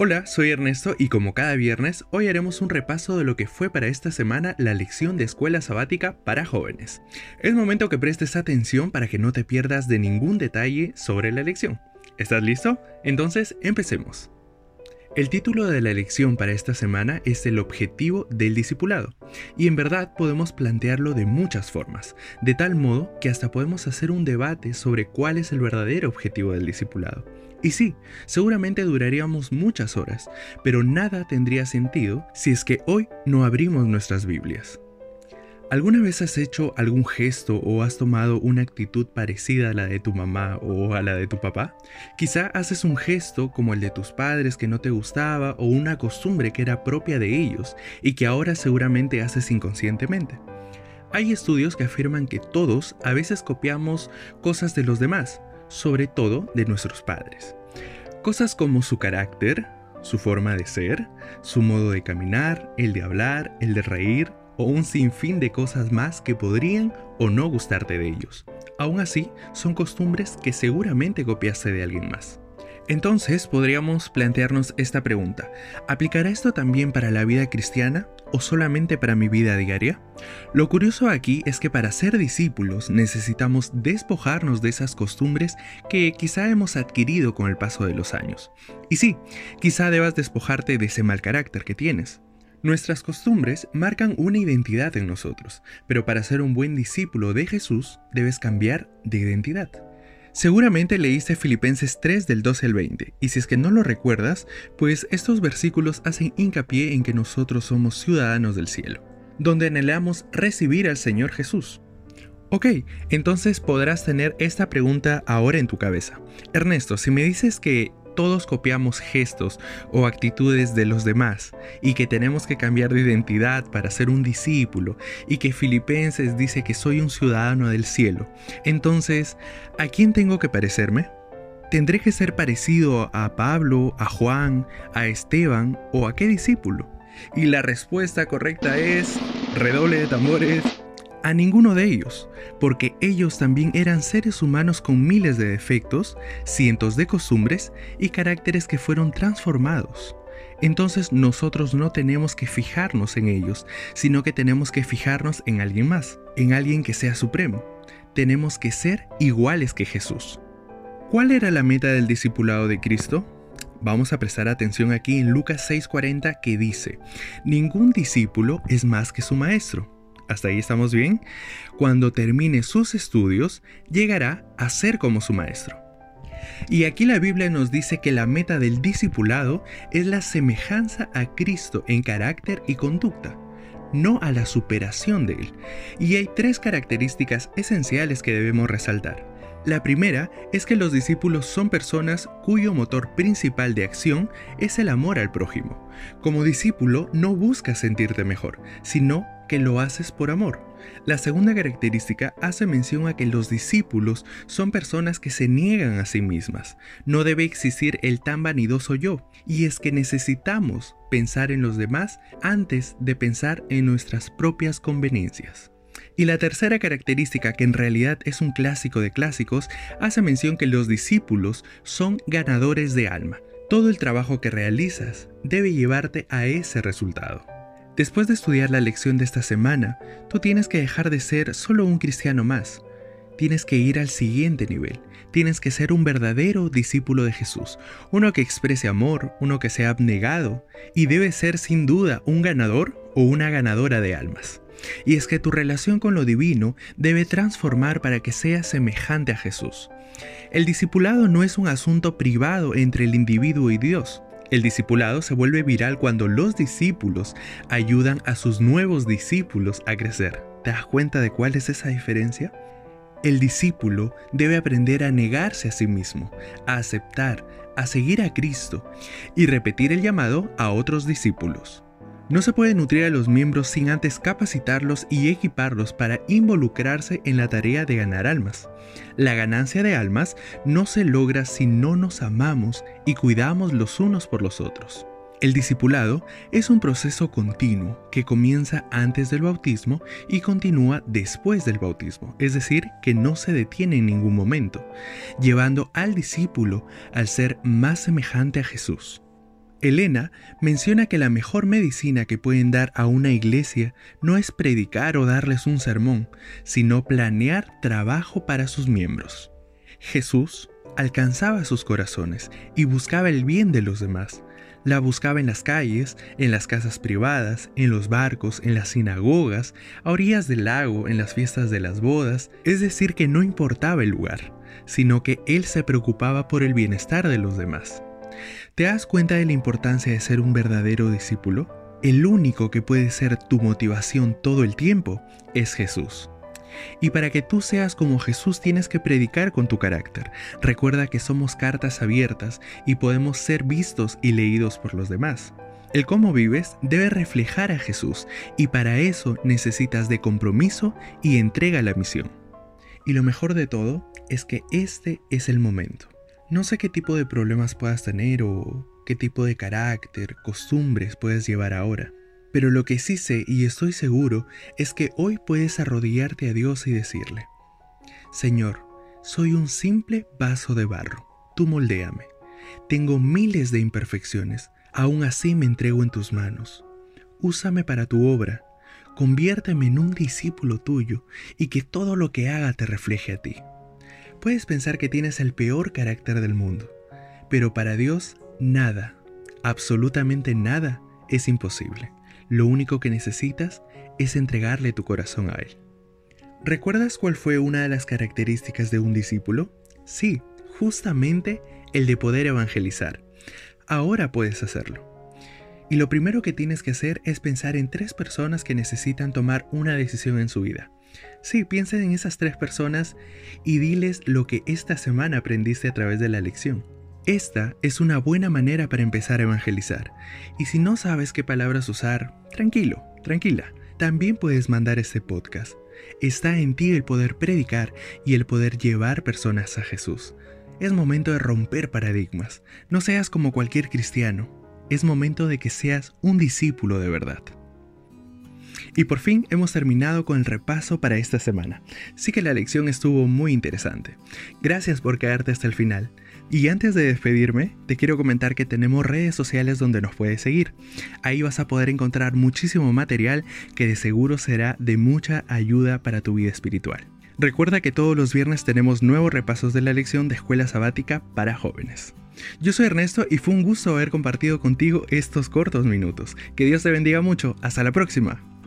Hola, soy Ernesto y como cada viernes, hoy haremos un repaso de lo que fue para esta semana la lección de escuela sabática para jóvenes. Es momento que prestes atención para que no te pierdas de ningún detalle sobre la lección. ¿Estás listo? Entonces, empecemos. El título de la lección para esta semana es el objetivo del discipulado, y en verdad podemos plantearlo de muchas formas, de tal modo que hasta podemos hacer un debate sobre cuál es el verdadero objetivo del discipulado. Y sí, seguramente duraríamos muchas horas, pero nada tendría sentido si es que hoy no abrimos nuestras Biblias. ¿Alguna vez has hecho algún gesto o has tomado una actitud parecida a la de tu mamá o a la de tu papá? Quizá haces un gesto como el de tus padres que no te gustaba o una costumbre que era propia de ellos y que ahora seguramente haces inconscientemente. Hay estudios que afirman que todos a veces copiamos cosas de los demás, sobre todo de nuestros padres. Cosas como su carácter, su forma de ser, su modo de caminar, el de hablar, el de reír o un sinfín de cosas más que podrían o no gustarte de ellos. Aún así, son costumbres que seguramente copiaste de alguien más. Entonces podríamos plantearnos esta pregunta. ¿Aplicará esto también para la vida cristiana o solamente para mi vida diaria? Lo curioso aquí es que para ser discípulos necesitamos despojarnos de esas costumbres que quizá hemos adquirido con el paso de los años. Y sí, quizá debas despojarte de ese mal carácter que tienes. Nuestras costumbres marcan una identidad en nosotros, pero para ser un buen discípulo de Jesús debes cambiar de identidad. Seguramente leíste Filipenses 3 del 12 al 20, y si es que no lo recuerdas, pues estos versículos hacen hincapié en que nosotros somos ciudadanos del cielo, donde anhelamos recibir al Señor Jesús. Ok, entonces podrás tener esta pregunta ahora en tu cabeza. Ernesto, si me dices que todos copiamos gestos o actitudes de los demás y que tenemos que cambiar de identidad para ser un discípulo y que Filipenses dice que soy un ciudadano del cielo. Entonces, ¿a quién tengo que parecerme? ¿Tendré que ser parecido a Pablo, a Juan, a Esteban o a qué discípulo? Y la respuesta correcta es redoble de tambores a ninguno de ellos, porque ellos también eran seres humanos con miles de defectos, cientos de costumbres y caracteres que fueron transformados. Entonces nosotros no tenemos que fijarnos en ellos, sino que tenemos que fijarnos en alguien más, en alguien que sea supremo. Tenemos que ser iguales que Jesús. ¿Cuál era la meta del discipulado de Cristo? Vamos a prestar atención aquí en Lucas 6:40 que dice, Ningún discípulo es más que su maestro hasta ahí estamos bien, cuando termine sus estudios, llegará a ser como su maestro. Y aquí la Biblia nos dice que la meta del discipulado es la semejanza a Cristo en carácter y conducta, no a la superación de Él. Y hay tres características esenciales que debemos resaltar. La primera es que los discípulos son personas cuyo motor principal de acción es el amor al prójimo. Como discípulo no buscas sentirte mejor, sino que lo haces por amor. La segunda característica hace mención a que los discípulos son personas que se niegan a sí mismas. No debe existir el tan vanidoso yo, y es que necesitamos pensar en los demás antes de pensar en nuestras propias conveniencias. Y la tercera característica, que en realidad es un clásico de clásicos, hace mención que los discípulos son ganadores de alma. Todo el trabajo que realizas debe llevarte a ese resultado. Después de estudiar la lección de esta semana, tú tienes que dejar de ser solo un cristiano más. Tienes que ir al siguiente nivel. Tienes que ser un verdadero discípulo de Jesús, uno que exprese amor, uno que sea abnegado, y debe ser sin duda un ganador o una ganadora de almas. Y es que tu relación con lo divino debe transformar para que seas semejante a Jesús. El discipulado no es un asunto privado entre el individuo y Dios. El discipulado se vuelve viral cuando los discípulos ayudan a sus nuevos discípulos a crecer. ¿Te das cuenta de cuál es esa diferencia? El discípulo debe aprender a negarse a sí mismo, a aceptar, a seguir a Cristo y repetir el llamado a otros discípulos. No se puede nutrir a los miembros sin antes capacitarlos y equiparlos para involucrarse en la tarea de ganar almas. La ganancia de almas no se logra si no nos amamos y cuidamos los unos por los otros. El discipulado es un proceso continuo que comienza antes del bautismo y continúa después del bautismo, es decir, que no se detiene en ningún momento, llevando al discípulo al ser más semejante a Jesús. Elena menciona que la mejor medicina que pueden dar a una iglesia no es predicar o darles un sermón, sino planear trabajo para sus miembros. Jesús alcanzaba sus corazones y buscaba el bien de los demás. La buscaba en las calles, en las casas privadas, en los barcos, en las sinagogas, a orillas del lago, en las fiestas de las bodas, es decir, que no importaba el lugar, sino que Él se preocupaba por el bienestar de los demás. ¿Te das cuenta de la importancia de ser un verdadero discípulo? El único que puede ser tu motivación todo el tiempo es Jesús. Y para que tú seas como Jesús tienes que predicar con tu carácter. Recuerda que somos cartas abiertas y podemos ser vistos y leídos por los demás. El cómo vives debe reflejar a Jesús y para eso necesitas de compromiso y entrega a la misión. Y lo mejor de todo es que este es el momento. No sé qué tipo de problemas puedas tener o qué tipo de carácter, costumbres puedes llevar ahora, pero lo que sí sé y estoy seguro es que hoy puedes arrodillarte a Dios y decirle, Señor, soy un simple vaso de barro, tú moldéame. Tengo miles de imperfecciones, aún así me entrego en tus manos. Úsame para tu obra, conviérteme en un discípulo tuyo y que todo lo que haga te refleje a ti. Puedes pensar que tienes el peor carácter del mundo, pero para Dios nada, absolutamente nada es imposible. Lo único que necesitas es entregarle tu corazón a Él. ¿Recuerdas cuál fue una de las características de un discípulo? Sí, justamente el de poder evangelizar. Ahora puedes hacerlo. Y lo primero que tienes que hacer es pensar en tres personas que necesitan tomar una decisión en su vida. Sí, piensa en esas tres personas y diles lo que esta semana aprendiste a través de la lección. Esta es una buena manera para empezar a evangelizar. Y si no sabes qué palabras usar, tranquilo, tranquila. También puedes mandar este podcast. Está en ti el poder predicar y el poder llevar personas a Jesús. Es momento de romper paradigmas. No seas como cualquier cristiano. Es momento de que seas un discípulo de verdad. Y por fin hemos terminado con el repaso para esta semana. Sí que la lección estuvo muy interesante. Gracias por quedarte hasta el final. Y antes de despedirme, te quiero comentar que tenemos redes sociales donde nos puedes seguir. Ahí vas a poder encontrar muchísimo material que de seguro será de mucha ayuda para tu vida espiritual. Recuerda que todos los viernes tenemos nuevos repasos de la lección de escuela sabática para jóvenes. Yo soy Ernesto y fue un gusto haber compartido contigo estos cortos minutos. Que Dios te bendiga mucho. Hasta la próxima.